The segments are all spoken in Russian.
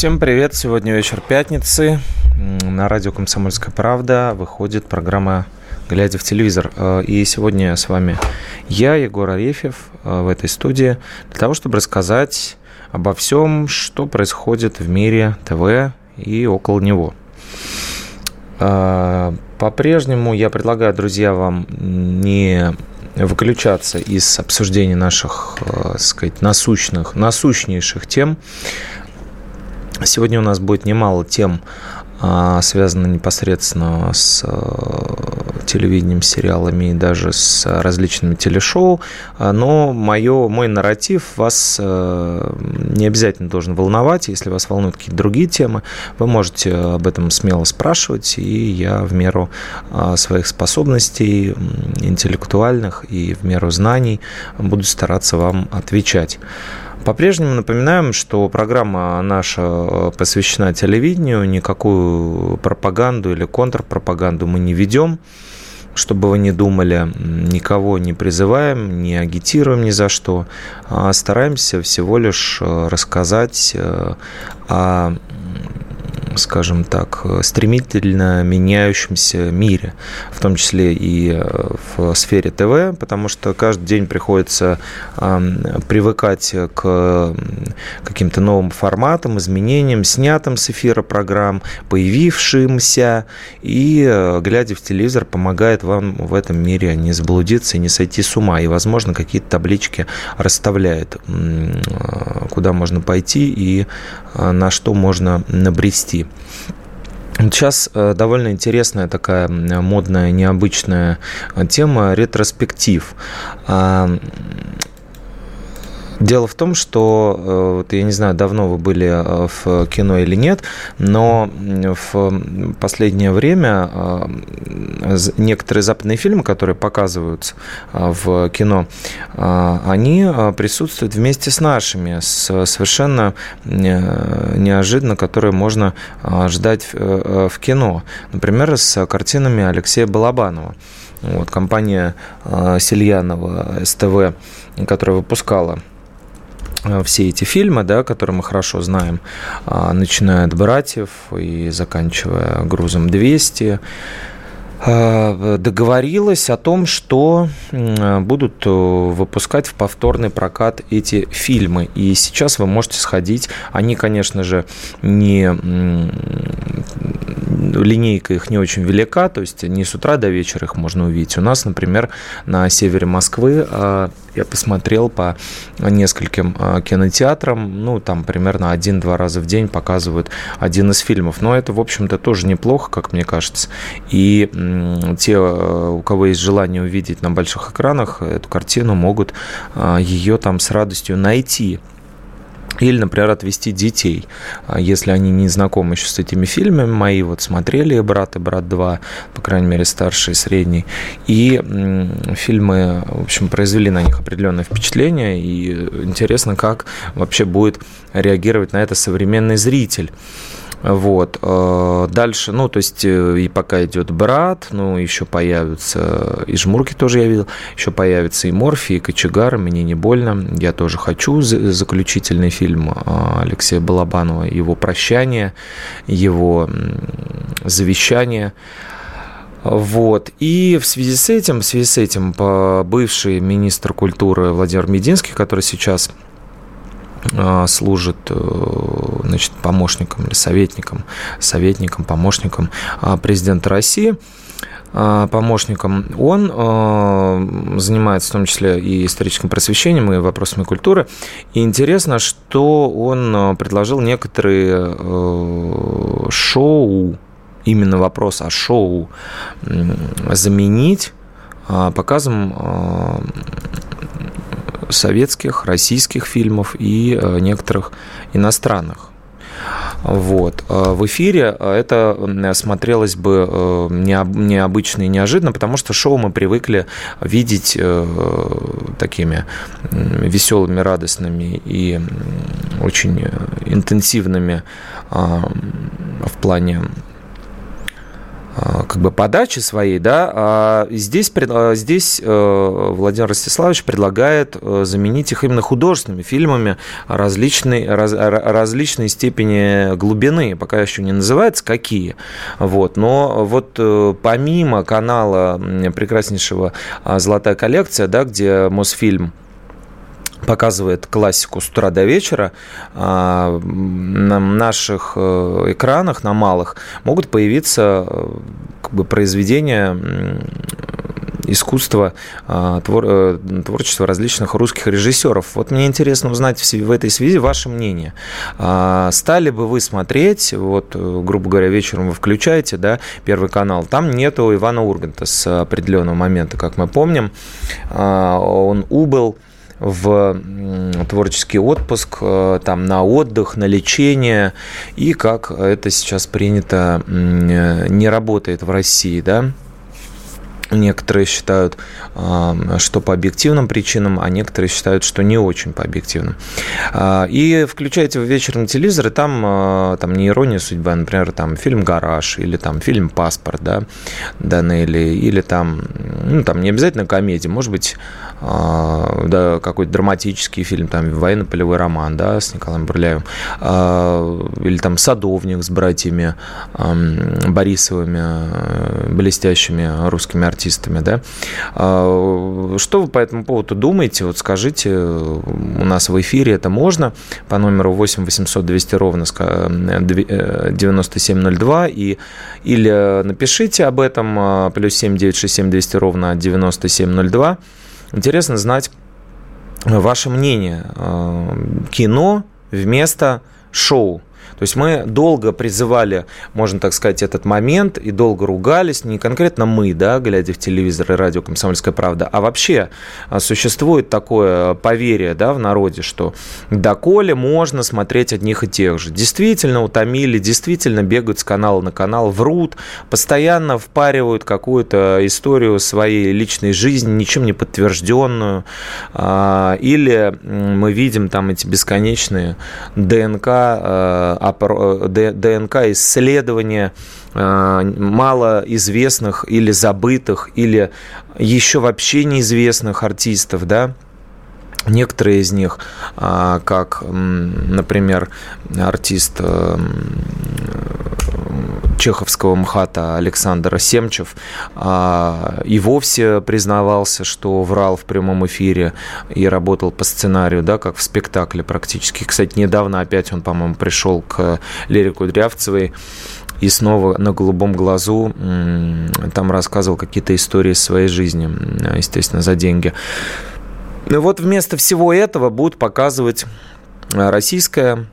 Всем привет! Сегодня вечер пятницы. На радио «Комсомольская правда» выходит программа «Глядя в телевизор». Э, И сегодня с вами я, Егор Арефьев, э, в этой студии, для того, чтобы рассказать обо всем, что происходит в мире ТВ и около него. Э, По-прежнему я предлагаю, друзья, вам не выключаться из обсуждения наших, так сказать, насущных, насущнейших тем, Сегодня у нас будет немало тем, а, связанных непосредственно с э, телевидением, сериалами и даже с различными телешоу. А, Но мое, мой нарратив вас не обязательно должен волновать. Если вас волнуют какие-то другие темы, вы можете об этом смело спрашивать, и я в меру а, своих способностей интеллектуальных и в меру знаний буду стараться вам отвечать. По-прежнему напоминаем, что программа наша э, посвящена телевидению, никакую пропаганду или контрпропаганду мы не ведем. Чтобы вы не думали, никого не призываем, не агитируем ни за что, а стараемся всего лишь э, рассказать э, о скажем так, стремительно меняющемся мире, в том числе и э, в сфере ТВ, потому что каждый день приходится э, привыкать к каким-то новым форматам, изменениям, снятым с эфира программ, появившимся, и, э, глядя в телевизор, помогает вам в этом мире не заблудиться и не сойти с ума, и, возможно, какие-то таблички расставляет, э, куда можно пойти и э, на что можно набрести. Сейчас э, довольно интересная такая модная, необычная э, тема ретроспектив. Дело в том, что, э, вот я не знаю, давно вы были э, в кино или нет, но в последнее время э, некоторые западные фильмы, которые показываются в кино, они присутствуют вместе с нашими, с совершенно неожиданно, которые можно ждать в- кино. Например, с картинами Алексея Балабанова. Вот, компания Сельянова СТВ, которая выпускала все эти фильмы, да, которые мы хорошо знаем, а, начиная от «Братьев» и заканчивая «Грузом 200», а, договорилась о том, что будут э, выпускать в повторный прокат эти фильмы. И сейчас вы можете сходить. Они, конечно же, не линейка их не очень велика, то есть не с утра до вечера их можно увидеть. У нас, например, на севере Москвы а, я посмотрел по нескольким а, кинотеатрам, ну, там примерно один-два раза в день показывают один из фильмов. Но это, в общем-то, тоже неплохо, как мне кажется. И те, а, у кого есть желание увидеть на больших экранах эту картину, могут ее там с радостью найти. Или, например, отвести детей, А если они не знакомы еще с этими фильмами. Мои вот смотрели «Брат» и «Брат 2», по крайней мере, старший и средний. И фильмы, в общем, произвели на них определенное впечатление. И интересно, как вообще будет реагировать на это современный зритель. Вот. э, Дальше, ну, то есть, э, и пока идет брат, ну, еще появятся, и жмурки тоже я видел, еще появится и Морфи, и Кочегар, мне не больно, я тоже хочу за- заключительный фильм э, Алексея Балабанова, его прощание, его завещание. Вот. И в связи с этим, в связи с этим бывший министр культуры Владимир Мединский, который сейчас служит э, значит, помощником или советником, советником, помощником а, президента России, помощником, он э, занимается в том числе и историческим просвещением, и вопросами культуры. И интересно, что он э, предложил некоторые э, шоу, именно вопрос о шоу заменить показом советских, российских фильмов и некоторых иностранных. Вот. А в эфире а, это смотрелось бы э, необычно и неожиданно, потому что шоу мы привыкли видеть э, такими веселыми, радостными и очень интенсивными в плане как бы подачи своей, да, а здесь, а, здесь э, Владимир Ростиславович предлагает э, заменить их именно художественными фильмами различной, раз, различной степени глубины, пока еще не называется какие, вот, но вот э, помимо канала прекраснейшего «Золотая коллекция», да, где Мосфильм показывает классику с утра до вечера, а, на наших э, экранах, на малых, могут появиться э, как бы, произведения искусства, а, твор, э, творчества различных русских режиссеров. Вот мне интересно узнать в этой связи ваше мнение. А, стали бы вы смотреть, вот, грубо говоря, вечером вы включаете, да, Первый канал, там нету Ивана Урганта с определенного момента, как мы помним. Он убыл в творческий отпуск, э, там, на отдых, на лечение, и как это сейчас принято, не работает в России, да, Некоторые считают, что по объективным причинам, а некоторые считают, что не очень по объективным. А, и включаете в вечерний телевизор, и там, а, там не ирония судьбы, а, например, там фильм «Гараж» или там фильм «Паспорт», да, Данелли, или там, ну, там не обязательно комедия, может быть, да, какой-то драматический фильм, там военно-полевой роман, да, с Николаем Бурляевым, или там «Садовник» с братьями Борисовыми, блестящими русскими артистами, артистами, да. А, что вы по этому поводу думаете? Вот скажите, у нас в эфире это можно по номеру 8 800 200 ровно 9702 э, и, или напишите об этом а, плюс 7 967 200 ровно 9702. Интересно знать ваше мнение. А, кино вместо шоу. То есть мы долго призывали, можно так сказать, этот момент и долго ругались, не конкретно мы, да, глядя в телевизор и радио «Комсомольская правда», а вообще а, существует такое поверье да, в народе, что доколе можно смотреть одних и тех же. Действительно утомили, действительно бегают с канала на канал, врут, постоянно впаривают какую-то историю своей личной жизни, ничем не подтвержденную. А, или мы видим там эти бесконечные ДНК а, ДНК исследования э, малоизвестных или забытых, или еще вообще неизвестных артистов, да, Некоторые из них, а, как, например, артист э, чеховского МХАТа Александр Семчев а, и вовсе признавался, что врал в прямом эфире и работал по сценарию, да, как в спектакле практически. Кстати, недавно опять он, по-моему, пришел к Лере Кудрявцевой и снова на голубом глазу там рассказывал какие-то истории своей жизни, естественно, за деньги. Ну вот вместо всего этого будут показывать российское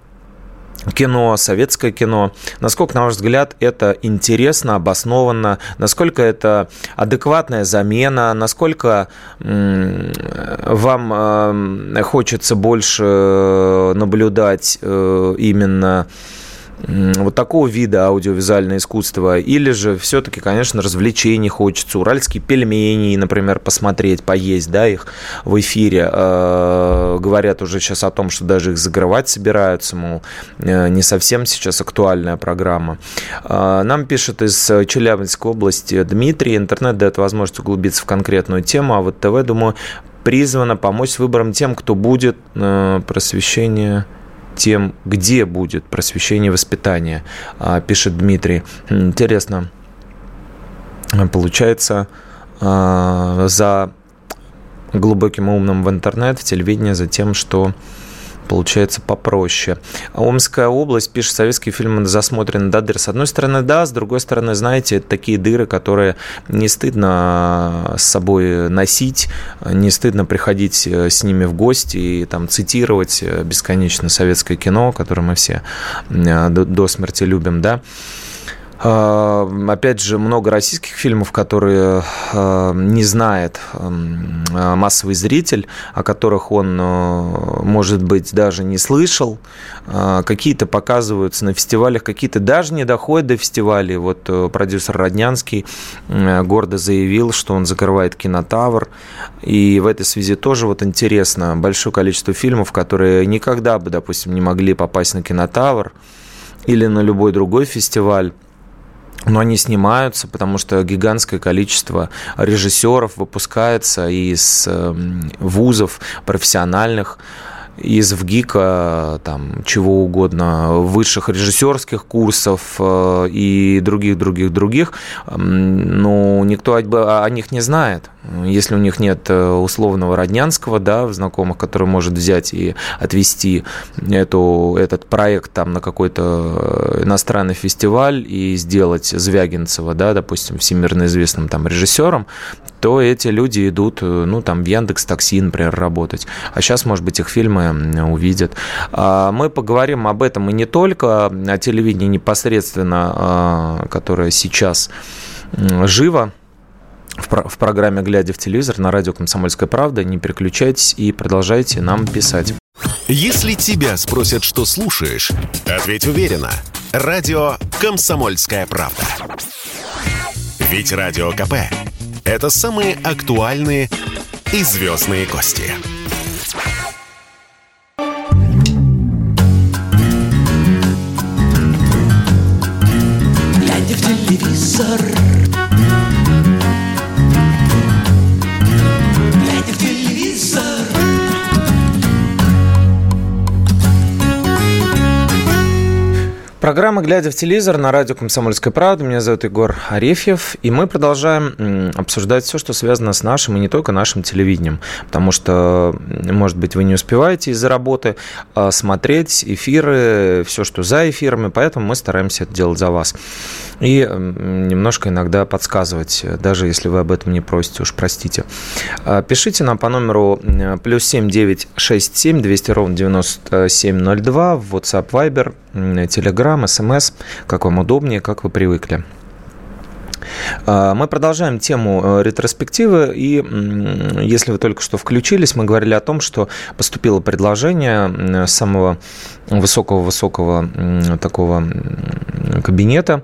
кино, советское кино. Насколько, на ваш взгляд, это интересно, обоснованно? Насколько это адекватная замена? Насколько вам хочется больше наблюдать э, именно вот такого вида аудиовизуальное искусство, или же все-таки, конечно, развлечений хочется, уральские пельмени, например, посмотреть, поесть, да, их в эфире. Э, говорят уже сейчас о том, что даже их загрывать собираются, мол, э, не совсем сейчас актуальная программа. Э, нам пишет из Челябинской области Дмитрий, интернет дает возможность углубиться в конкретную тему, а вот ТВ, думаю, призвано помочь с выбором тем, кто будет просвещение тем, где будет просвещение и воспитание, а, пишет Дмитрий. Интересно. Получается, а, за глубоким умным в интернет, в телевидении, за тем, что получается попроще. Омская область пишет, советские фильмы засмотрены до дыр. С одной стороны, да, с другой стороны, знаете, такие дыры, которые не стыдно с собой носить, не стыдно приходить э, с ними в гости и там цитировать э, бесконечно советское кино, которое мы все э, до смерти любим, да. А, опять же, много российских фильмов, которые а, не знает а, массовый зритель, о которых он, может быть, даже не слышал. Какие-то показываются на фестивалях, какие-то даже не доходят до фестивалей. Вот э, продюсер Роднянский гордо заявил, что он закрывает кинотавр. И в этой связи тоже вот интересно, большое количество фильмов, которые никогда бы, допустим, не могли попасть на кинотавр или на любой другой фестиваль но они снимаются, потому что гигантское количество режиссеров выпускается из эм, вузов профессиональных, из ВГИКа, там, чего угодно, высших режиссерских курсов э, и других-других-других, но никто о них не знает. Если у них нет э, условного Роднянского, да, знакомых, который может взять и отвести эту, этот проект там на какой-то иностранный фестиваль и сделать Звягинцева, да, допустим, всемирно известным там режиссером, то эти люди идут, э, ну, там, в Яндекс Такси, например, работать. А сейчас, может быть, их фильмы увидят. А, мы поговорим об этом и не только о телевидении непосредственно, а, которое сейчас живо в программе «Глядя в телевизор» на радио «Комсомольская правда». Не переключайтесь и продолжайте нам писать. Если тебя спросят, что слушаешь, ответь уверенно. Радио «Комсомольская правда». Ведь Радио КП – это самые актуальные и звездные гости. Глядя в телевизор Программа «Глядя в телевизор» на радио «Комсомольская правда». Меня зовут Егор Арефьев. И мы продолжаем обсуждать все, что связано с нашим и не только нашим телевидением. Потому что, может быть, вы не успеваете из-за работы а, смотреть эфиры, все, что за эфирами. Поэтому мы стараемся это делать за вас. И немножко иногда подсказывать, даже если вы об этом не просите, уж простите. А, пишите нам по номеру плюс семь девять шесть семь двести ровно девяносто семь ноль два в WhatsApp Viber Telegram, SMS, как вам удобнее, как вы привыкли. А, мы продолжаем тему э, ретроспективы, и если вы только что включились, мы говорили о том, что поступило предложение самого высокого-высокого такого кабинета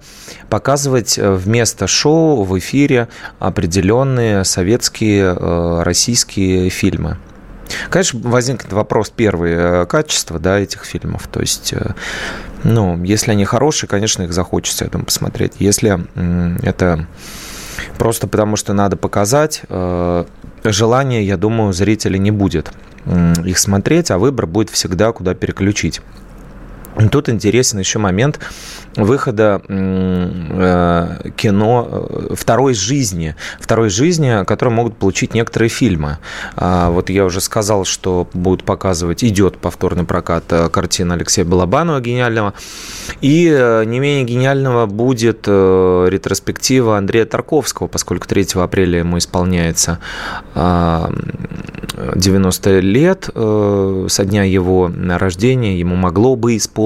показывать э, вместо шоу в эфире определенные советские, э, российские фильмы. Конечно, возникнет вопрос первый э, качества да, этих фильмов. То есть, э, ну, если они хорошие, конечно, их захочется этому посмотреть. Если это просто потому, что надо показать, э, желания, я думаю, зрителя не будет их смотреть, а выбор будет всегда, куда переключить. Тут интересен еще момент выхода э, кино э, второй жизни, второй жизни, которые могут получить некоторые фильмы. А, вот я уже сказал, что будут показывать, идет повторный прокат э, картины Алексея Балабанова гениального, и не менее гениального будет ретроспектива Андрея Тарковского, поскольку 3 апреля ему исполняется 90 лет со дня его рождения, ему могло бы исполниться,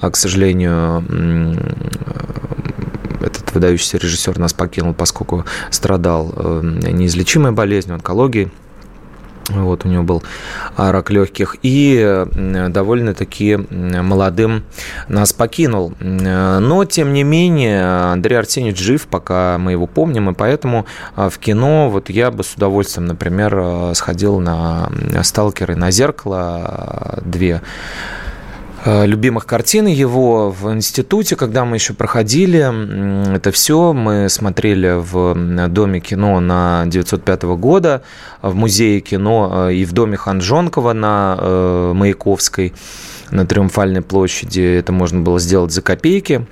а, к сожалению, этот выдающийся режиссер нас покинул, поскольку страдал э, неизлечимой болезнью, онкологией. Вот у него был рак легких. И довольно-таки молодым нас покинул. Но, тем не менее, Андрей Арсеньевич жив, пока мы его помним. И поэтому в кино вот я бы с удовольствием, например, сходил на «Сталкеры», на «Зеркало». Две Э, любимых картин его в институте, когда мы еще проходили. Это все мы смотрели в Доме кино на 905 года, в Музее кино э, и в Доме Ханжонкова на э, Маяковской, на Триумфальной площади. Это можно было сделать за копейки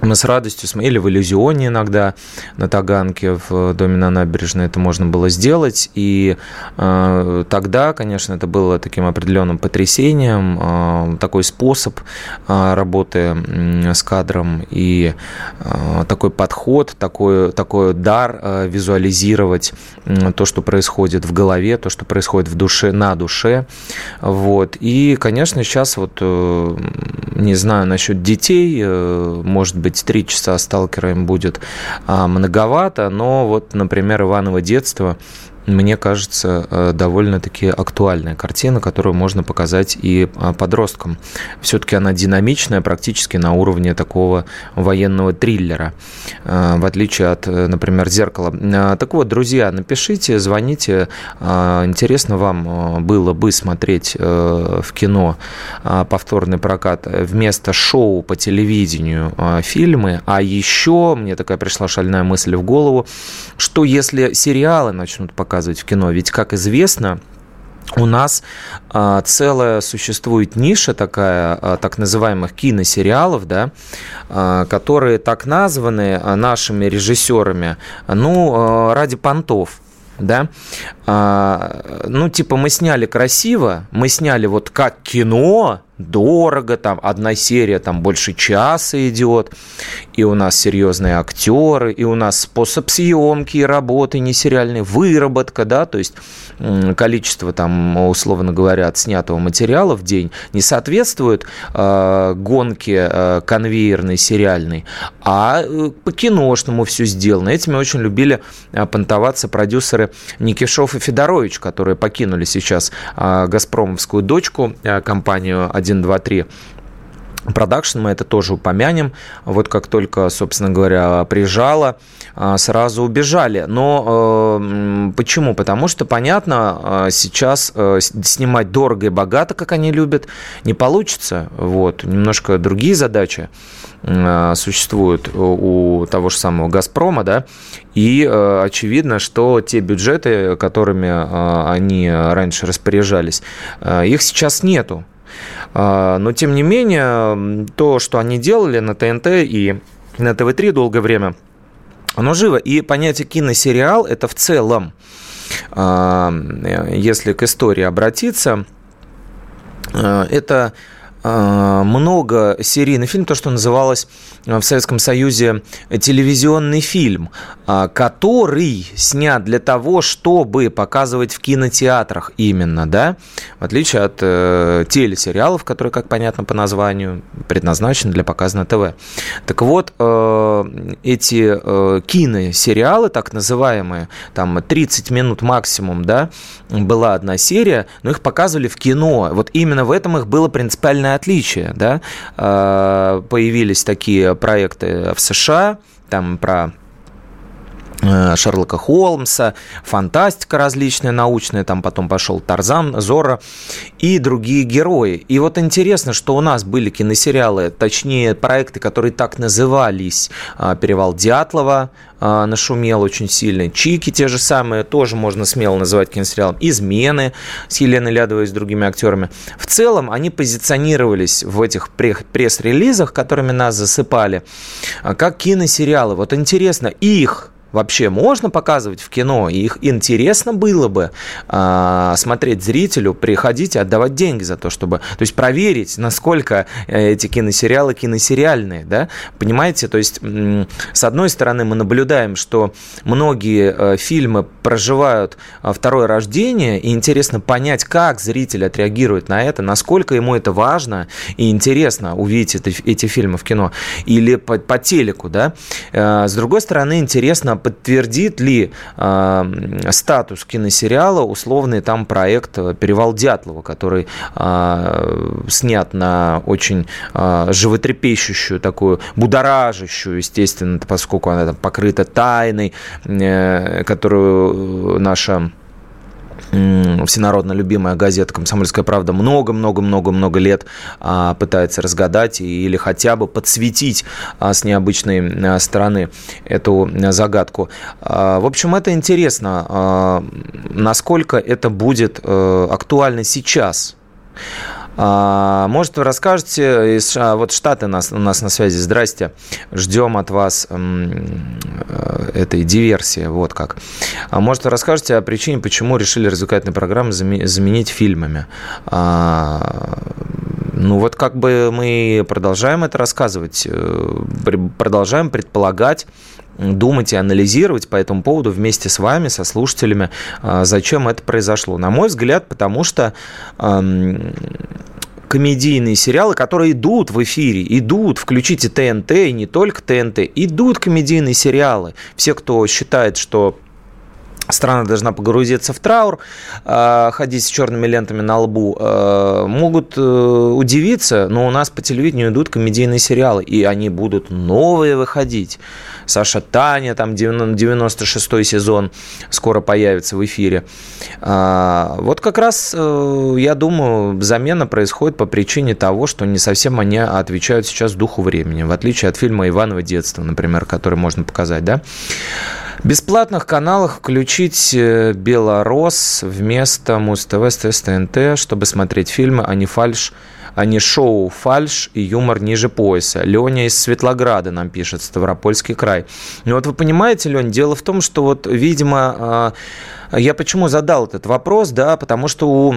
мы с радостью смотрели в иллюзионе иногда на Таганке в доме на набережной это можно было сделать. И э, тогда конечно это было таким определенным потрясением э, такой способ э, работы э, с кадром и э, такой подход такой такой дар э, визуализировать э, то что происходит в голове то что происходит в душе на душе. Вот. И конечно сейчас вот э, не знаю насчет детей э, может быть быть, три часа сталкера им будет многовато, но вот, например, Иваново детство мне кажется, э, довольно-таки актуальная картина, которую можно показать и а, подросткам. Все-таки она динамичная, практически на уровне такого военного триллера, э, в отличие от, э, например, «Зеркала». Так вот, друзья, напишите, звоните. Интересно вам было бы смотреть в кино повторный прокат вместо шоу по телевидению фильмы, а еще мне такая пришла шальная мысль в голову, что если сериалы начнут показывать показывать в кино. Ведь, как известно, у нас а, целая существует ниша такая, а, так называемых киносериалов, да, а, которые так названы нашими режиссерами, ну, ради понтов да, ну, типа, мы сняли красиво, мы сняли вот как кино, дорого, там одна серия там больше часа идет, и у нас серьезные актеры, и у нас способ съемки и работы не сериальной, выработка, да, то есть количество там, условно говоря, отснятого материала в день не соответствует э, гонке э, конвейерной сериальной, а э, по киношному все сделано. Этими очень любили э, понтоваться продюсеры Никишов и Федорович, которые покинули сейчас э, «Газпромовскую дочку», э, компанию 1, 2, 3 продакшн, мы это тоже упомянем. Вот как только, собственно говоря, приезжала, а, сразу убежали. Но э, почему? Потому что, понятно, а, сейчас э, снимать дорого и богато, как они любят, не получится. Вот. Немножко другие задачи э, существуют у того же самого «Газпрома», да, и очевидно, что те бюджеты, которыми они раньше распоряжались, их сейчас нету. А, но, тем не менее, то, что они делали на ТНТ и на ТВ-3 долгое время, оно живо. И понятие киносериал – это в целом, а, если к истории обратиться, а, это много серийный фильм, то, что называлось в Советском Союзе телевизионный фильм, а, который снят для того, чтобы показывать в кинотеатрах именно, да, в отличие от э, телесериалов, которые, как понятно по названию, предназначены для показа на ТВ. Так вот, э, эти э, киносериалы, так называемые, там 30 минут максимум, да, была одна серия, но их показывали в кино. Вот именно в этом их было принципиальное отличие, да. Э, появились такие проекты в США, там про Шерлока Холмса, фантастика различная научная, там потом пошел Тарзан, Зора и другие герои. И вот интересно, что у нас были киносериалы, точнее проекты, которые так назывались э, «Перевал Дятлова», а, нашумел очень сильно. Чики те же самые, тоже можно смело называть киносериалом. Измены с Еленой Лядовой и с другими актерами. В целом они позиционировались в этих пресс-релизах, которыми нас засыпали, а, как киносериалы. Вот интересно, их вообще можно показывать в кино, и их интересно было бы э, смотреть зрителю, приходить и отдавать деньги за то, чтобы, то есть проверить, насколько э, эти киносериалы киносериальные, да, понимаете, то есть с одной стороны мы наблюдаем, что многие э, фильмы проживают э, второе рождение, и интересно понять, как зритель отреагирует на это, насколько ему это важно и интересно увидеть это, эти фильмы в кино или по, по телеку, да, э, с другой стороны интересно подтвердит ли э, статус киносериала условный там проект «Перевал Дятлова», который э, снят на очень э, животрепещущую, такую будоражащую, естественно, поскольку она там покрыта тайной, э, которую наша всенародно любимая газета «Комсомольская правда» много-много-много-много лет а, пытается разгадать или хотя бы подсветить а, с необычной а, стороны эту загадку. В общем, это интересно, насколько это будет э, актуально сейчас. А, может, вы расскажете, из, вот Штаты нас, у нас на связи, здрасте, ждем от вас э, этой диверсии, вот как. А может, вы расскажете о причине, почему решили развлекательные программы заменить фильмами? А, ну вот как бы мы продолжаем это рассказывать, э, продолжаем предполагать, думать и анализировать по этому поводу вместе с вами, со слушателями, зачем это произошло. На мой взгляд, потому что комедийные сериалы, которые идут в эфире, идут, включите ТНТ, и не только ТНТ, идут комедийные сериалы. Все, кто считает, что страна должна погрузиться в траур, а, ходить с черными лентами на лбу, а, могут э, удивиться, но у нас по телевидению идут комедийные сериалы, и они будут новые выходить. Саша Таня, там 96-й сезон скоро появится в эфире. А, вот как раз, э, я думаю, замена происходит по причине того, что не совсем они отвечают сейчас духу времени, в отличие от фильма «Иваново детство», например, который можно показать, да? Бесплатных каналах включить э, «Белорос» вместо Муз-ТВ, СТС, чтобы смотреть фильмы, а не фальш а не шоу «Фальш» и юмор ниже пояса. Леня из Светлограда нам пишет, Ставропольский край. Ну вот вы понимаете, Лень, дело в том, что вот, видимо, а, я почему задал этот вопрос, да, потому что у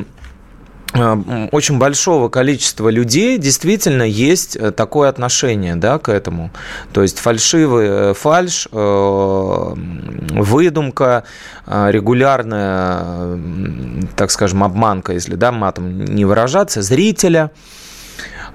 очень большого количества людей действительно есть э, такое отношение да, к этому. То есть фальшивый э, фальш, выдумка, регулярная, так скажем, обманка, если да, матом не выражаться, зрителя –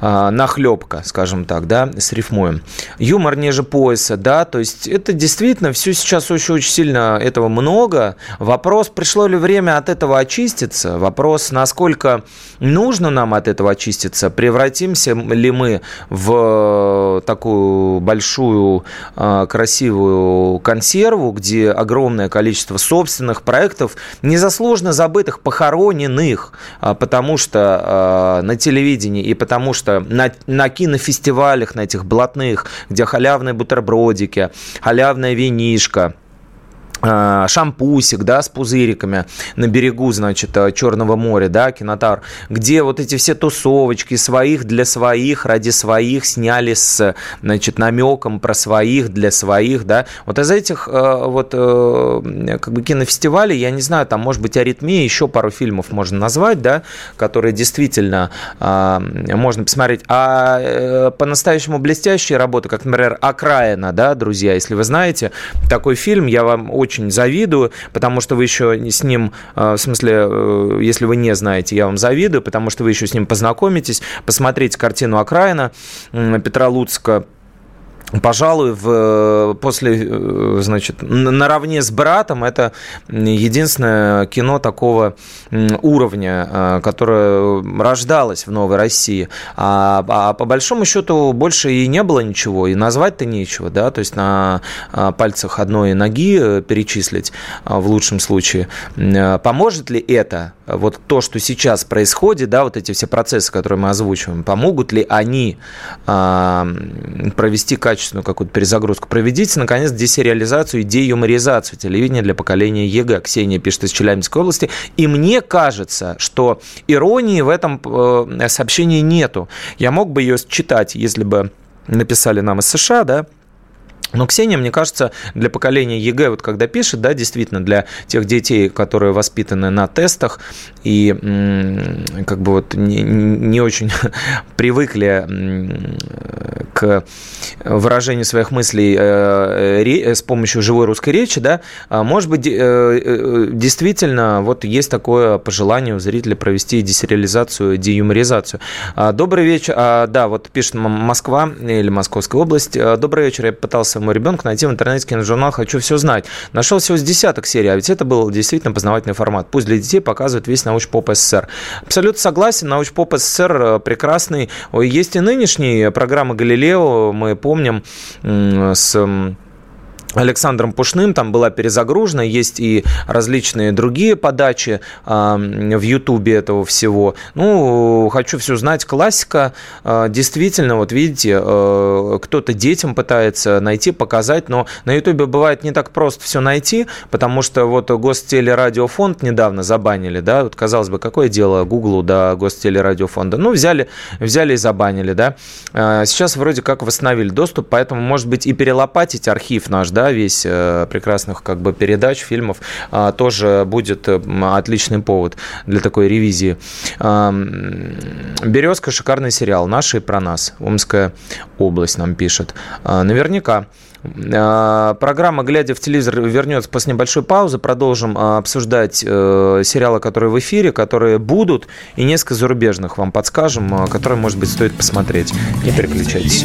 нахлебка, скажем так, да, с рифмуем. Юмор ниже пояса, да, то есть это действительно все сейчас очень-очень сильно этого много. Вопрос, пришло ли время от этого очиститься? Вопрос, насколько нужно нам от этого очиститься? Превратимся ли мы в такую большую а, красивую консерву, где огромное количество собственных проектов, незаслуженно забытых, похороненных, а, потому что на телевидении и потому что что на, на кинофестивалях, на этих блатных, где халявные бутербродики, халявная винишка – шампусик, да, с пузыриками на берегу, значит, э, Черного моря, да, кинотар, где вот эти все тусовочки своих для своих, ради своих сняли с, значит, намеком про своих для своих, да, вот из этих э, вот э, как бы кинофестивалей, я не знаю, там, может быть, аритмия, еще пару фильмов можно назвать, да, которые действительно а, можно посмотреть, а по-настоящему блестящие работы, как, например, «Окраина», да, друзья, если вы знаете, такой фильм, я вам очень очень завидую, потому что вы еще с ним, э, в смысле, э, если вы не знаете, я вам завидую, потому что вы еще с ним познакомитесь, посмотрите картину «Окраина» Петра Луцка, пожалуй, в, после, э, значит, наравне с «Братом» это единственное кино такого уровня, э, которое рождалось в Новой России. А, а по большому счету больше и не было ничего, и назвать-то нечего, да, то есть на э, пальцах одной ноги перечислить в лучшем случае. Поможет ли это, вот то, что сейчас происходит, да, вот эти все процессы, которые мы озвучиваем, помогут ли они провести качественную качественную какую-то перезагрузку. Проведите, наконец, десериализацию и деюморизацию телевидения для поколения ЕГЭ. Ксения пишет из Челябинской области. И мне кажется, что иронии в этом э, сообщении нету. Я мог бы ее читать, если бы написали нам из США, да, но Ксения, мне кажется, для поколения ЕГЭ, вот когда пишет, да, действительно, для тех детей, которые воспитаны на тестах и как бы вот не, не очень привыкли к выражению своих мыслей э, э, с помощью живой русской речи, да, а, может быть, э, действительно, вот есть такое пожелание у зрителя провести десериализацию, деюморизацию. А, добрый вечер, а, да, вот пишет Москва или Московская область. Добрый вечер, я пытался своему ребенку найти в интернете киножурнал «Хочу все знать». Нашел всего с десяток серий, а ведь это был действительно познавательный формат. Пусть для детей показывает весь научпоп СССР. Абсолютно согласен, научпоп СССР э, прекрасный. Есть и нынешние программы «Галилео», мы помним, с Александром Пушным, там была перезагружена, есть и различные другие подачи э, в Ютубе этого всего. Ну, хочу все знать, классика, э, действительно, вот видите, э, кто-то детям пытается найти, показать, но на Ютубе бывает не так просто все найти, потому что вот Гостелерадиофонд недавно забанили, да, вот казалось бы, какое дело Гуглу до Гостелерадиофонда, ну, взяли, взяли и забанили, да, сейчас вроде как восстановили доступ, поэтому, может быть, и перелопатить архив наш, да, да, весь прекрасных как бы передач, фильмов, тоже будет отличный повод для такой ревизии. «Березка» – шикарный сериал. Наши про нас. Омская область нам пишет. Наверняка. А, программа «Глядя в телевизор» вернется после небольшой паузы. Продолжим а, обсуждать э, сериалы, которые в эфире, которые будут, и несколько зарубежных вам подскажем, а, которые, может быть, стоит посмотреть. Не переключайтесь.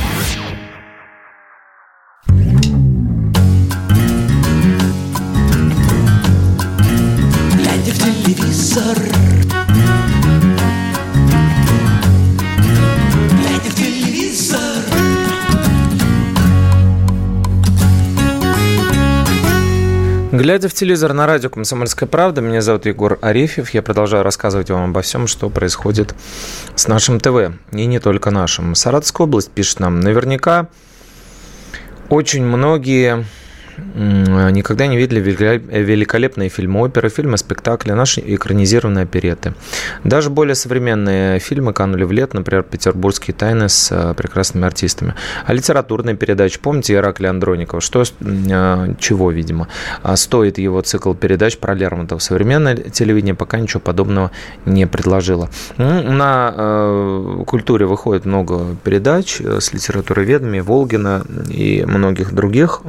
Глядя в телевизор на радио «Комсомольская правда», меня зовут Егор Арефьев. Я продолжаю рассказывать вам обо всем, что происходит с нашим ТВ. И не только нашим. Саратовская область пишет нам, наверняка очень многие никогда не видели великолепные фильмы оперы, фильмы, спектакли, наши экранизированные опереты. Даже более современные фильмы канули в лет, например, «Петербургские тайны» с э, прекрасными артистами. А литературные передачи, помните Ираклия Андроникова? Что, э, чего, видимо, а стоит его цикл передач про Лермонтова? Современное телевидение пока ничего подобного не предложило. На э, культуре выходит много передач с литературоведами, Волгина и многих других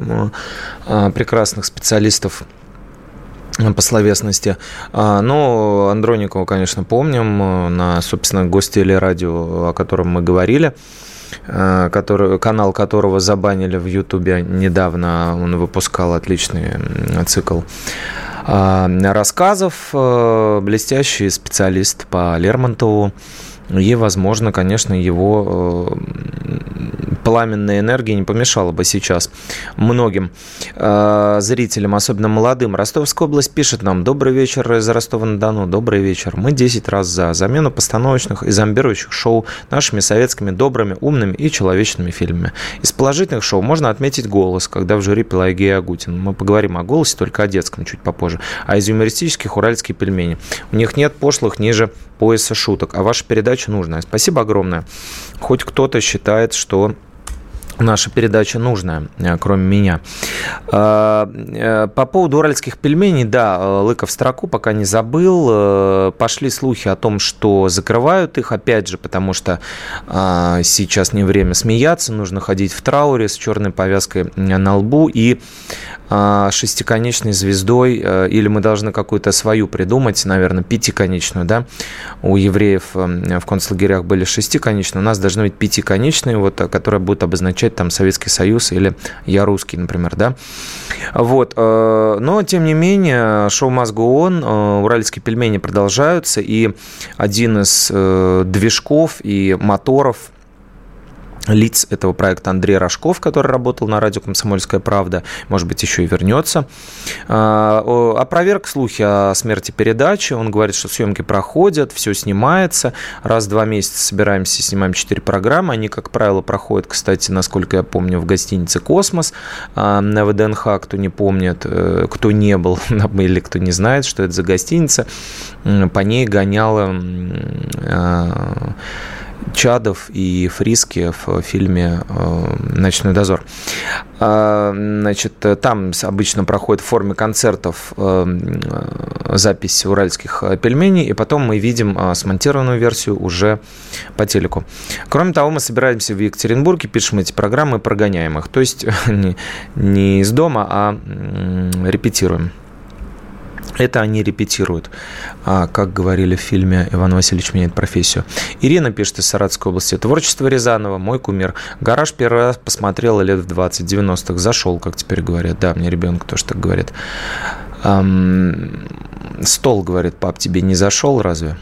прекрасных специалистов по словесности. А, но Андроникова, конечно, помним на, собственно, гостелерадио, о котором мы говорили который, канал которого забанили в Ютубе недавно. Он выпускал отличный цикл а, рассказов. Блестящий специалист по Лермонтову. И, возможно, конечно, его пламенная энергия не помешала бы сейчас многим э, зрителям, особенно молодым. Ростовская область пишет нам «Добрый вечер из Ростова-на-Дону, добрый вечер. Мы 10 раз за замену постановочных и зомбирующих шоу нашими советскими добрыми, умными и человечными фильмами. Из положительных шоу можно отметить «Голос», когда в жюри Пелагея Агутин. Мы поговорим о «Голосе», только о детском чуть попозже. А из юмористических «Уральские пельмени». У них нет пошлых ниже пояса шуток, а ваша передача нужная. Спасибо огромное. Хоть кто-то считает, что наша передача нужная, э, кроме меня. А, э, по поводу уральских пельменей, да, э, Лыков строку пока не забыл. Пошли слухи о том, что закрывают их, опять же, потому что а, сейчас не время смеяться, нужно ходить в трауре с черной повязкой на лбу и а, шестиконечной звездой, или мы должны какую-то свою придумать, наверное, пятиконечную, да, у евреев в концлагерях были шестиконечные, у нас должны быть пятиконечные, вот, которые будут обозначать означать там Советский Союз или я русский, например, да. Вот. Э, но, тем не менее, шоу «Must Go On», уральские пельмени продолжаются, и один из э, движков и моторов – лиц этого проекта Андрей Рожков, который работал на радио «Комсомольская правда», может быть, еще и вернется. А, опроверг слухи о смерти передачи. Он говорит, что съемки проходят, все снимается. Раз в два месяца собираемся, снимаем четыре программы. Они, как правило, проходят, кстати, насколько я помню, в гостинице «Космос» а, на ВДНХ. Кто не помнит, э, кто не был или кто не знает, что это за гостиница, по ней гоняла а, Чадов и Фриски в фильме э, «Ночной дозор». А, значит, там обычно проходит в форме концертов э, запись уральских пельменей, и потом мы видим э, смонтированную версию уже по телеку. Кроме того, мы собираемся в Екатеринбурге, пишем эти программы, прогоняем их. То есть не из дома, а репетируем. Это они репетируют, а, как говорили в фильме «Иван Васильевич меняет профессию». Ирина пишет из Саратовской области. Творчество Рязанова, мой кумир. Гараж первый раз посмотрела лет в 20, 90-х. Зашел, как теперь говорят. Да, мне ребенок тоже так говорит. Стол, говорит, пап, тебе не зашел разве?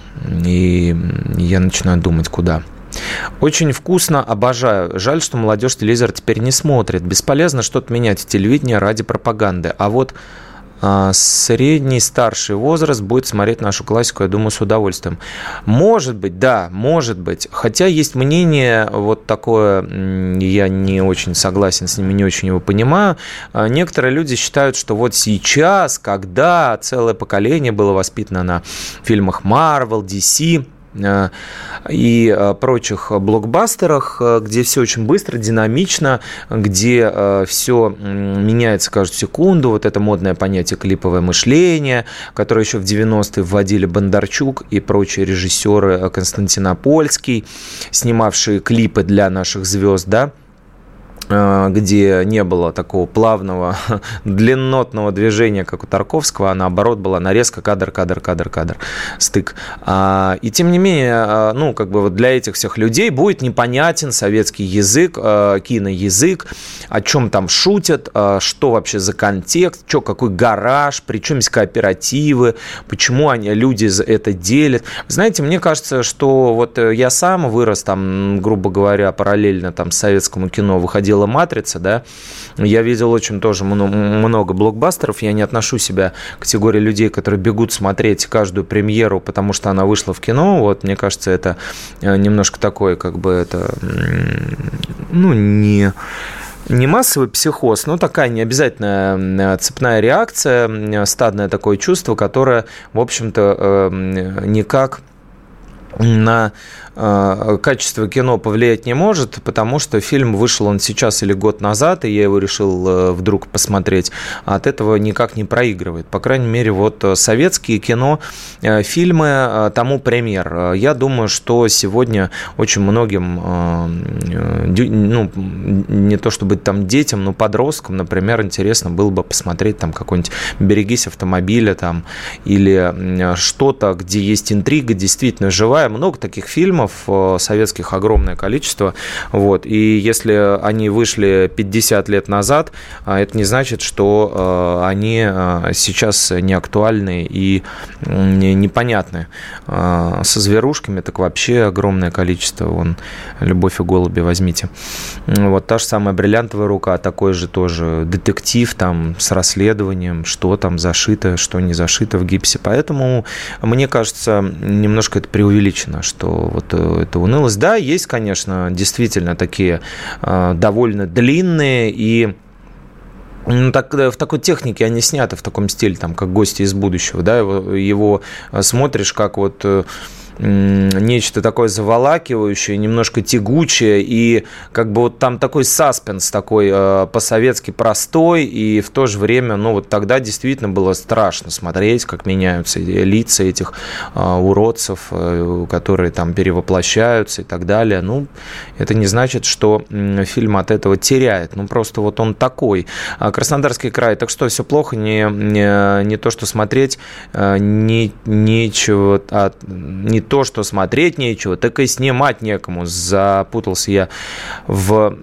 И я начинаю думать, куда. Очень вкусно, обожаю. Жаль, что молодежь телевизор теперь не смотрит. Бесполезно что-то менять в телевидении ради пропаганды. А вот средний старший возраст будет смотреть нашу классику, я думаю, с удовольствием. Может быть, да, может быть. Хотя есть мнение вот такое, я не очень согласен с ними, не очень его понимаю. А, некоторые люди считают, что вот сейчас, когда целое поколение было воспитано на фильмах Marvel, DC, и э, прочих блокбастерах, э, где все очень быстро, динамично, где все меняется каждую секунду. Вот это модное понятие клиповое мышление, которое еще в 90-е вводили Бондарчук и прочие режиссеры Константинопольский, снимавшие клипы для наших звезд, да, Э, где не было такого плавного, длиннотного движения, как у Тарковского, а наоборот была нарезка кадр, кадр, кадр, кадр, стык. А, и тем не менее, а, ну, как бы вот для этих всех людей будет непонятен советский язык, э, киноязык, о чем там шутят, э, что вообще за контекст, что, какой гараж, причем есть кооперативы, почему они, люди это делят. Знаете, мне кажется, что вот я сам вырос там, грубо говоря, параллельно там советскому кино выходил выходила «Матрица», да, я видел очень тоже много блокбастеров, я не отношу себя к категории людей, которые бегут смотреть каждую премьеру, потому что она вышла в кино, вот, мне кажется, это э, немножко такое, как бы это, ну, не не массовый психоз, но такая необязательная цепная реакция, стадное такое чувство, которое, в общем-то, э, никак на качество кино повлиять не может, потому что фильм вышел он сейчас или год назад, и я его решил э, вдруг посмотреть, а от этого никак не проигрывает. По крайней мере, вот э, советские кино, фильмы тому пример. Я думаю, что сегодня очень многим, ну, не то чтобы там детям, но подросткам, например, интересно было бы посмотреть там какой-нибудь «Берегись автомобиля» там, или что-то, где есть интрига, действительно живая, много таких фильмов, э, советских огромное количество. Вот. И если они вышли 50 лет назад, а это не значит, что э, они э, сейчас не актуальны и непонятны. Со зверушками так вообще огромное количество. Вон, «Любовь и голуби» возьмите. Вот та же самая «Бриллиантовая рука», такой же тоже детектив там с расследованием, что там зашито, что не зашито в гипсе. Поэтому, мне кажется, немножко это преувеличено, что вот э, это унылость. Да, есть, конечно, действительно такие э, довольно длинные и ну, так, в такой технике они сняты, в таком стиле, там, как гости из будущего, да, его, его смотришь, как вот нечто такое заволакивающее, немножко тягучее, и как бы вот там такой саспенс такой э, по-советски простой, и в то же время, ну вот тогда действительно было страшно смотреть, как меняются лица этих э, уродцев, э, которые там перевоплощаются и так далее. Ну, это не значит, что фильм от этого теряет, ну просто вот он такой. А Краснодарский край, так что все плохо, не, не, не то, что смотреть, не, нечего, а, не то, что смотреть нечего, так и снимать некому. Запутался я в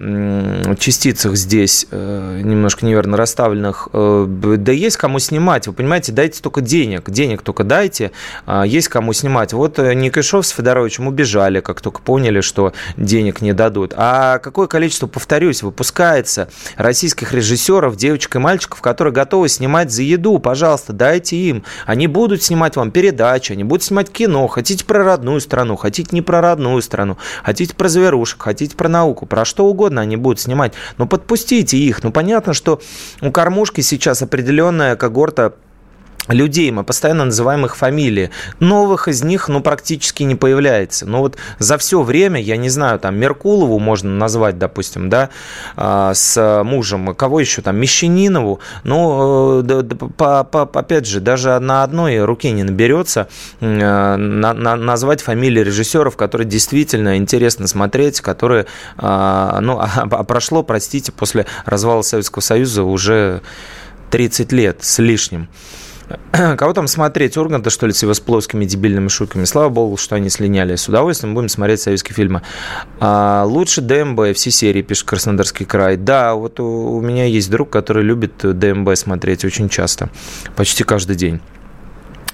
частицах здесь, э, немножко неверно расставленных. Э, да есть кому снимать, вы понимаете, дайте только денег. Денег только дайте, а есть кому снимать. Вот э, Никишов с Федоровичем убежали, как только поняли, что денег не дадут. А какое количество, повторюсь, выпускается российских режиссеров, девочек и мальчиков, которые готовы снимать за еду, пожалуйста, дайте им. Они будут снимать вам передачи, они будут снимать кино, хотите про родную страну, хотите не про родную страну, хотите про зверушек, хотите про науку, про что угодно они будут снимать. Но подпустите их. Ну, понятно, что у кормушки сейчас определенная когорта людей, мы постоянно называем их фамилии. Новых из них, ну, практически не появляется. Но вот за все время, я не знаю, там, Меркулову можно назвать, допустим, да, а, с мужем, кого еще там, Мещанинову, ну, э, опять же, даже на одной руке не наберется на, на, назвать фамилии режиссеров, которые действительно интересно смотреть, которые, а, ну, а прошло, простите, после развала Советского Союза уже 30 лет с лишним. Кого там смотреть? Урганта, что ли, с его с плоскими дебильными шутками? Слава богу, что они слиняли. С удовольствием будем смотреть советские фильмы. А, лучше ДМБ все серии, пишет Краснодарский край. Да, вот у, у меня есть друг, который любит ДМБ смотреть очень часто. Почти каждый день.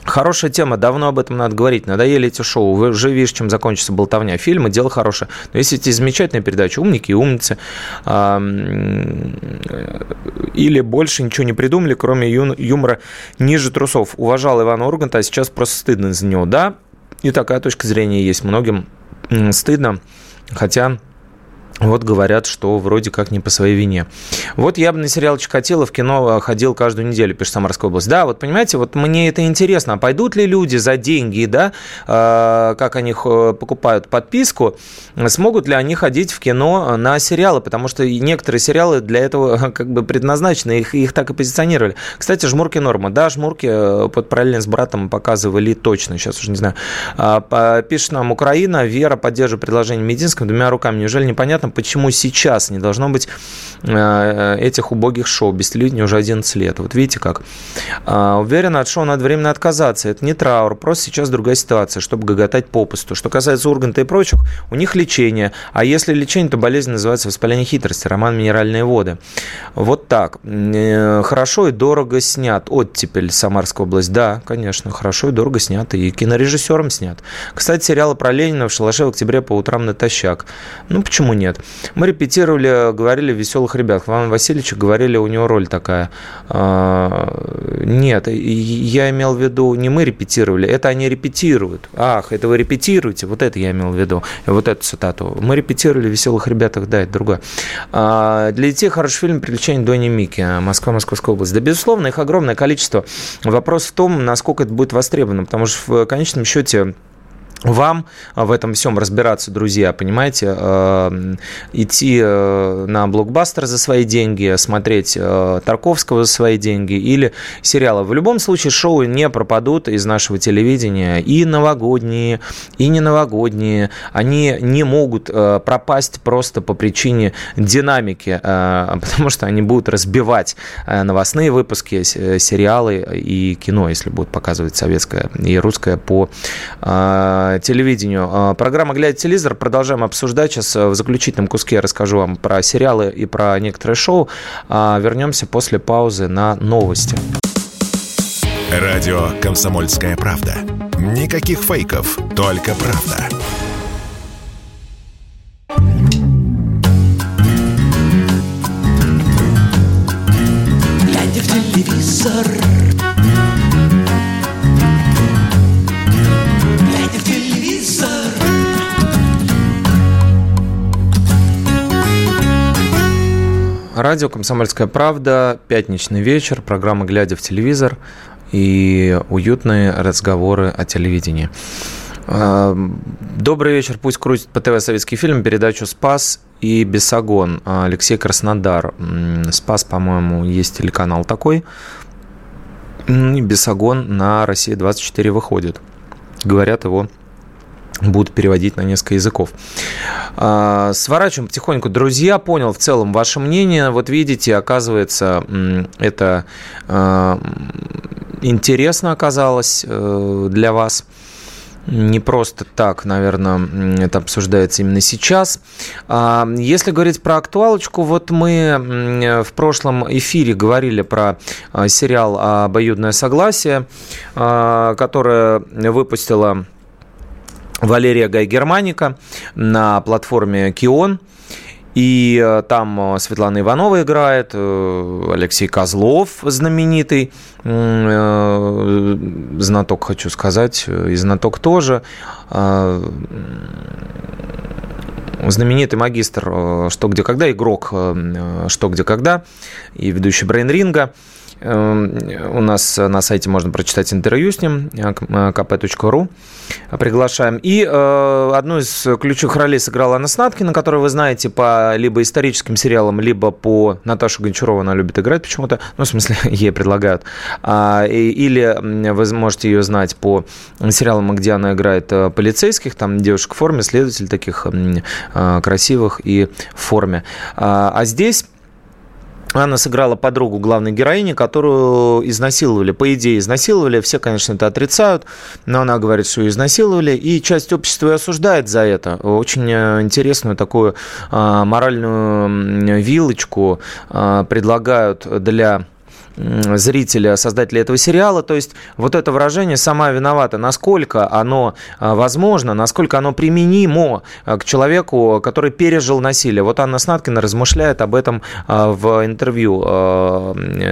Хорошая тема, давно об этом надо говорить. Надоели эти шоу. Вы уже видите, чем закончится болтовня. Фильмы, дело хорошее. Но есть эти замечательные передачи «Умники» и «Умницы». Или больше ничего не придумали, кроме юмора ниже трусов. Уважал Ивана Урганта, а сейчас просто стыдно за него. Да, и такая точка зрения есть. Многим стыдно, хотя вот говорят, что вроде как не по своей вине. Вот я бы на сериал Чикатило в кино ходил каждую неделю, пишет Самарская область. Да, вот понимаете, вот мне это интересно. А пойдут ли люди за деньги, да, э, как они покупают подписку, смогут ли они ходить в кино на сериалы? Потому что некоторые сериалы для этого как бы предназначены, их, их так и позиционировали. Кстати, «Жмурки норма». Да, «Жмурки» э, под параллельно с братом показывали точно, сейчас уже не знаю. А, пишет нам Украина, Вера поддерживает предложение Мединского двумя руками. Неужели непонятно, непонятно, почему сейчас не должно быть э, этих убогих шоу. Без телевидения уже 11 лет. Вот видите как. А, уверен, от шоу надо временно отказаться. Это не траур, просто сейчас другая ситуация, чтобы гоготать попусту. Что касается Урганта и прочих, у них лечение. А если лечение, то болезнь называется воспаление хитрости. Роман «Минеральные воды». Вот так. Э, хорошо и дорого снят. Оттепель, Самарская область. Да, конечно, хорошо и дорого снят. И кинорежиссером снят. Кстати, сериалы про Ленина в шалаше в октябре по утрам натощак. Ну, почему нет? Нет. Мы репетировали, говорили «Веселых ребят». Иван Васильевич говорили, у него роль такая. А, нет, я имел в виду, не мы репетировали, это они репетируют. Ах, это вы репетируете, вот это я имел в виду, вот эту цитату. Мы репетировали «Веселых ребятах», да, это другое. А, для детей хороший фильм «Приключения Дони Мики», Москва, Московская область. Да, безусловно, их огромное количество. Вопрос в том, насколько это будет востребовано, потому что в конечном счете вам в этом всем разбираться, друзья, понимаете, э, идти э, на блокбастер за свои деньги, смотреть э, Тарковского за свои деньги или сериалы. В любом случае шоу не пропадут из нашего телевидения и новогодние, и не новогодние. Они не могут пропасть просто по причине динамики, потому что они будут разбивать новостные выпуски, сериалы и кино, если будут показывать советское и русское по телевидению. А, программа «Глядя телевизор». Продолжаем обсуждать. Сейчас э, в заключительном куске я расскажу вам про сериалы и про некоторые шоу. А, вернемся после паузы на новости. Радио «Комсомольская правда». Никаких фейков, только правда. Радио «Комсомольская правда», пятничный вечер, программа «Глядя в телевизор» и уютные разговоры о телевидении. А, добрый вечер. Пусть крутит по ТВ «Советский фильм» передачу «Спас» и «Бесогон». Алексей Краснодар. «Спас», по-моему, есть телеканал такой. И «Бесогон» на «Россия-24» выходит. Говорят, его будут переводить на несколько языков. А, сворачиваем потихоньку. Друзья, понял в целом ваше мнение. Вот видите, оказывается, это а, интересно оказалось э, для вас. Не просто так, наверное, это обсуждается именно сейчас. А, если говорить про актуалочку, вот мы в прошлом эфире говорили про сериал «Обоюдное согласие», которое выпустила Валерия Гай Германика на платформе Кион. И э, там э, Светлана Иванова играет, э, Алексей Козлов знаменитый, знаток, хочу сказать, и знаток тоже, знаменитый магистр «Что, где, когда», игрок «Что, где, когда» и ведущий Брейн-ринга – у нас на сайте можно прочитать интервью с ним, kp.ru. Э, Приглашаем. И э, одну из ключевых ролей сыграла Анна Снаткина, которую вы знаете по либо историческим сериалам, либо по Наташу Гончарову она любит играть почему-то. Ну, в смысле, ей предлагают. А, или вы можете ее знать по сериалам, где она играет э, полицейских, там девушек в форме, следователь таких красивых и в форме. А, а здесь она сыграла подругу главной героини, которую изнасиловали. По идее, изнасиловали. Все, конечно, это отрицают, но она говорит, что ее изнасиловали. И часть общества и осуждает за это. Очень э, интересную такую а, моральную вилочку а, предлагают для зрителя, создателя этого сериала. То есть вот это выражение «сама виновата», насколько оно возможно, насколько оно применимо к человеку, который пережил насилие. Вот Анна Снаткина размышляет об этом в интервью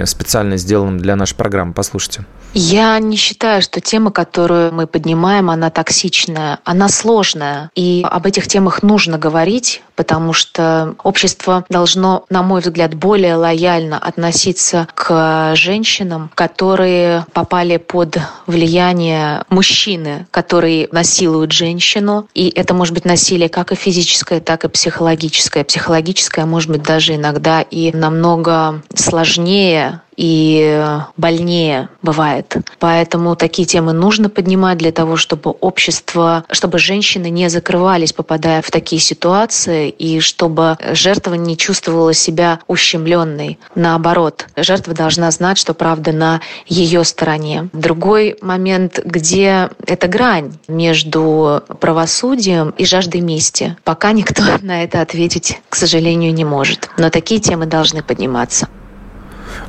специально сделанном для нашей программы. Послушайте. Я не считаю, что тема, которую мы поднимаем, она токсичная, она сложная. И об этих темах нужно говорить, потому что общество должно, на мой взгляд, более лояльно относиться к женщинам, которые попали под влияние мужчины, который насилует женщину. И это может быть насилие как и физическое, так и психологическое. Психологическое может быть даже иногда и намного сложнее и больнее бывает. Поэтому такие темы нужно поднимать для того, чтобы общество, чтобы женщины не закрывались, попадая в такие ситуации, и чтобы жертва не чувствовала себя ущемленной. Наоборот, жертва должна знать, что правда на ее стороне. Другой момент, где эта грань между правосудием и жаждой мести. Пока никто на это ответить, к сожалению, не может. Но такие темы должны подниматься.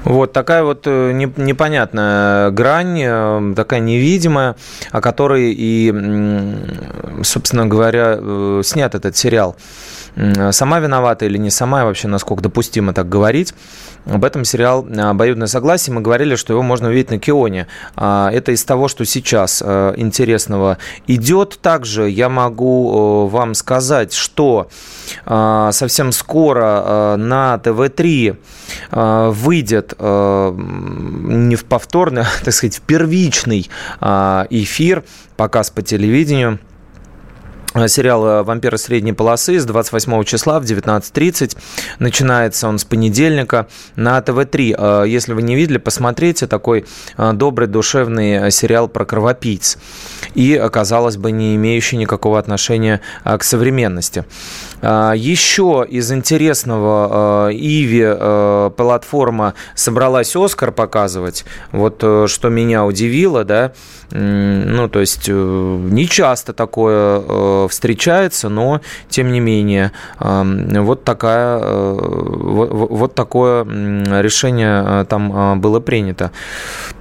Вот такая вот э, непонятная грань, э, такая невидимая, о которой и, собственно говоря, э, снят этот сериал. Сама виновата или не сама, и вообще насколько допустимо так говорить. Об этом сериал «Обоюдное согласие». Мы говорили, что его можно увидеть на Кионе. А, это из того, что сейчас интересного идет. Также я могу вам сказать, что совсем скоро на ТВ-3 выйдет не в повторный, а, так сказать, в первичный эфир, показ по телевидению – Э, сериал э, «Вампиры средней полосы» с 28 числа в 19.30. Начинается он с понедельника на ТВ-3. Э, если вы не видели, посмотрите. Такой добрый, душевный сериал про кровопийц. И, казалось бы, не имеющий никакого отношения к современности. Еще из интересного Иви платформа собралась Оскар показывать. Вот что меня удивило, да, ну, то есть не часто такое встречается, но тем не менее вот такая э, вот, вот такое решение э, там э, было принято.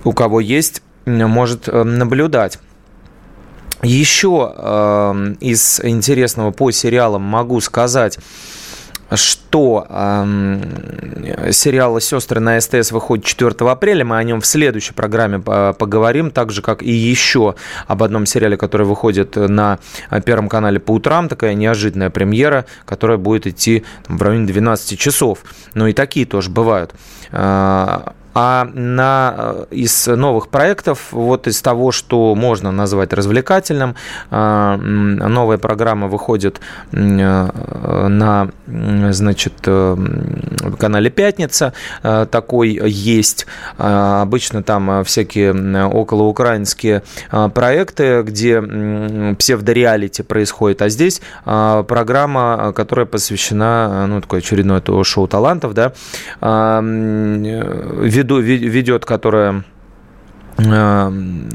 У кого есть, может наблюдать. Еще из интересного по сериалам могу сказать, что э, сериал «Сестры» на СТС выходит 4 апреля. Мы о нем в следующей программе поговорим, так же, как и еще об одном сериале, который выходит на Первом канале по утрам. Такая неожиданная премьера, которая будет идти в районе 12 часов. Но и такие тоже бывают. А, на, э, из новых проектов, вот из того, что можно назвать развлекательным, э, новая программа выходит э, на значит, канале «Пятница». Такой есть. Обычно там всякие околоукраинские проекты, где псевдореалити происходит. А здесь программа, которая посвящена, ну, такое очередное шоу талантов, да, веду, ведет, которая эм,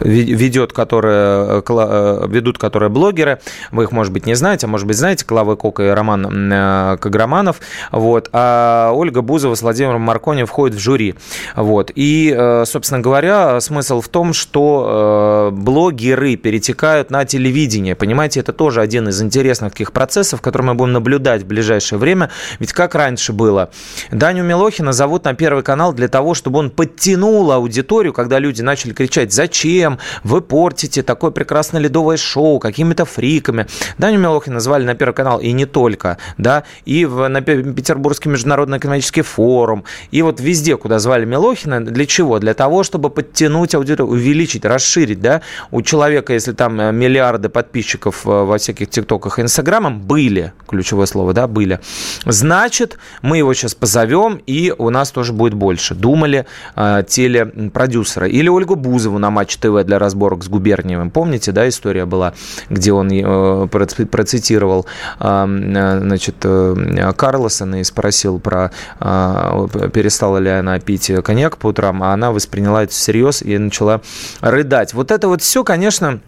ведет, которые, э, ведут, которые блогеры. Вы их, может быть, не знаете, а может быть, знаете, Клава Кока и Роман э, Каграманов. Вот. А Ольга Бузова с Владимиром Маркони входит в жюри. Вот. И, э, собственно говоря, смысл в том, что блогеры перетекают на телевидение. Понимаете, это тоже один из интересных таких процессов, который мы будем наблюдать в ближайшее время. Ведь как раньше было? Даню Милохина зовут на Первый канал для того, чтобы он подтянул аудиторию, когда люди начали кричать «Зачем?», зачем вы портите такое прекрасное ледовое шоу какими-то фриками. Даню Милохина назвали на Первый канал, и не только, да, и в, на Петербургский международный экономический форум, и вот везде, куда звали Милохина, для чего? Для того, чтобы подтянуть аудиторию, увеличить, расширить, да, у человека, если там э, миллиарды подписчиков э, во всяких тиктоках и инстаграмах, были, ключевое слово, да, были, значит, мы его сейчас позовем, и у нас тоже будет больше. Думали э, телепродюсеры. Или Ольгу Бузову на Матч ТВ для разборок с Губерниевым. Помните, да, история была, где он э, процитировал э, значит, э, Карлосона и спросил про перестала ли она пить коньяк по утрам, а она восприняла это всерьез и начала рыдать. Вот это вот все, конечно,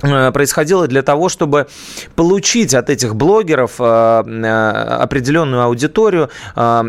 происходило для того, чтобы получить от этих блогеров э, э, определенную аудиторию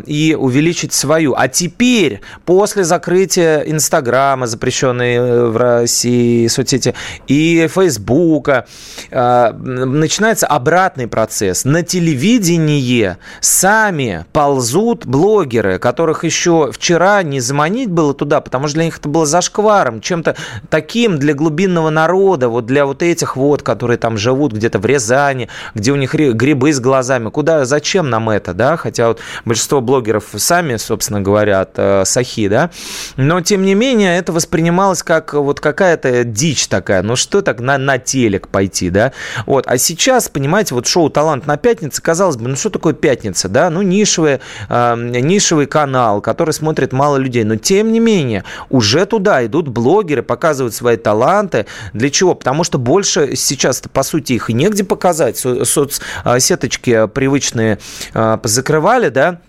и увеличить свою. А теперь, после закрытия Инстаграма, запрещенной в России соцсети, и Фейсбука, начинается обратный процесс. На телевидении сами ползут блогеры, которых еще вчера не заманить было туда, потому что для них это было зашкваром, чем-то таким для глубинного народа, вот для вот вот этих вот, которые там живут где-то в Рязани, где у них грибы с глазами. Куда, зачем нам это, да? Хотя вот большинство блогеров сами, собственно, говорят э, сахи, да? Но, тем не менее, это воспринималось как вот какая-то дичь такая. Ну, что так на, на телек пойти, да? Вот. А сейчас, понимаете, вот шоу «Талант на пятнице», казалось бы, ну, что такое пятница, да? Ну, нишевый, э, нишевый канал, который смотрит мало людей. Но, тем не менее, уже туда идут блогеры, показывают свои таланты. Для чего? Потому что больше сейчас, по сути, их и негде показать. Соцсеточки привычные а, закрывали, да,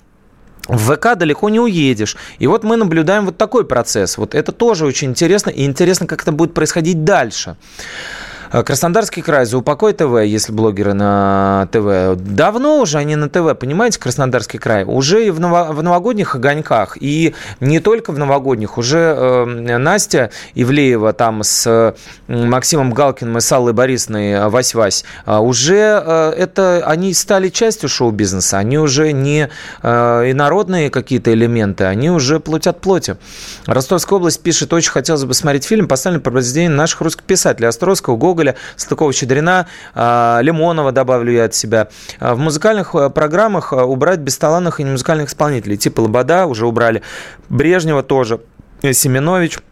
в ВК далеко не уедешь. И вот мы наблюдаем вот такой процесс. Вот это тоже очень интересно. И интересно, как это будет происходить дальше. Э, Краснодарский край, за упокой ТВ, если блогеры на ТВ. Давно уже они на ТВ, понимаете, Краснодарский край. Уже и в, ново, в новогодних огоньках, и не только в новогодних. Уже э, Настя Ивлеева там с Максимом Галкиным и с Аллой Борисовной э, Вась-Вась, э, уже э, это, они стали частью шоу-бизнеса. Они уже не э, инородные какие-то элементы, они уже плоть от плоти. Ростовская область пишет, очень хотелось бы смотреть фильм, поставленный по произведению наших русских писателей Островского, Гоголя, Гоголя, Салтыкова-Щедрина, а, Лимонова добавлю я от себя. А, в музыкальных э, программах э, убрать бесталанных и не музыкальных исполнителей, типа Лобода уже убрали, Брежнева тоже, Семенович –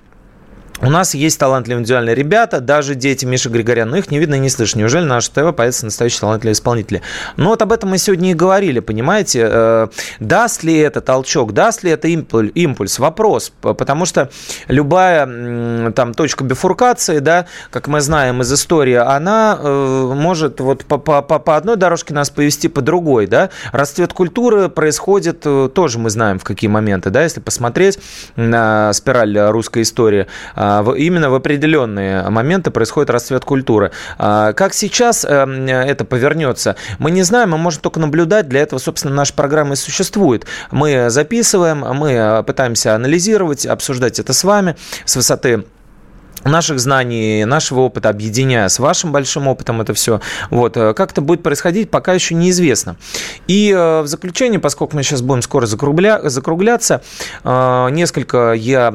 у нас есть талантливые индивидуальные ребята, даже дети Миши Григоряна, но их не видно и не слышно. Неужели наш ТВ появятся настоящие талантливые исполнители? Ну вот об этом мы сегодня и говорили, понимаете? Э, даст ли это толчок, даст ли это импульс? Вопрос, потому что любая там точка бифуркации, да, как мы знаем из истории, она э, может вот по, по, по одной дорожке нас повести по другой, да. Расцвет культуры происходит, э, тоже мы знаем в какие моменты, да, если посмотреть на спираль русской истории, именно в определенные моменты происходит расцвет культуры. А, как сейчас эм, это повернется, мы не знаем, мы можем только наблюдать. Для этого, собственно, наша программа и существует. Мы записываем, мы э, пытаемся анализировать, обсуждать это с вами с высоты наших знаний, нашего опыта, объединяя с вашим большим опытом это все. Вот. Э, как это будет происходить, пока еще неизвестно. И э, в заключение, поскольку мы сейчас будем скоро закругля... закругляться, э, несколько я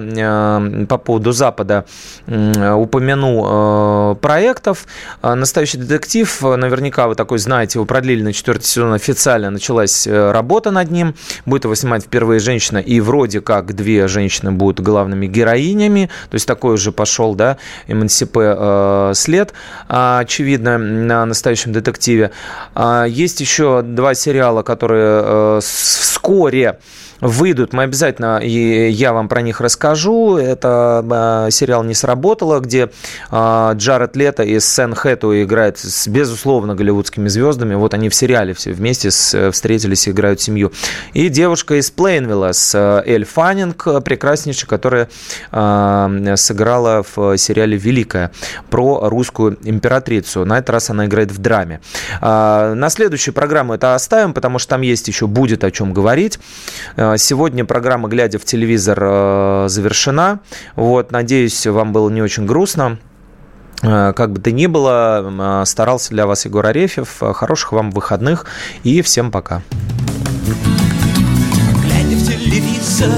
по поводу Запада упомяну проектов. «Настоящий детектив», наверняка вы такой знаете, его продлили на четвертый сезон официально, началась работа над ним. Будет его снимать впервые женщина, и вроде как две женщины будут главными героинями, то есть такой уже пошел да, МНСП э, след, очевидно, на настоящем детективе. А, есть еще два сериала, которые э, вскоре выйдут. Мы обязательно, и я вам про них расскажу. Это э, сериал «Не сработало», где э, Джаред Лето и Сен Хэту играют с, безусловно, голливудскими звездами. Вот они в сериале все вместе с, встретились и играют семью. И девушка из Плейнвилла с э, Эль Фаннинг, прекраснейшая, которая сыграла в сериале «Великая» про русскую императрицу. На этот раз она играет в драме. На следующую программу это оставим, потому что там есть еще будет о чем говорить. Сегодня программа «Глядя в телевизор» э, завершена. Вот, надеюсь, вам было не очень грустно. Э, как бы то ни было, старался для вас Егор Арефьев. Хороших вам выходных и всем пока. Глядя в телевизор,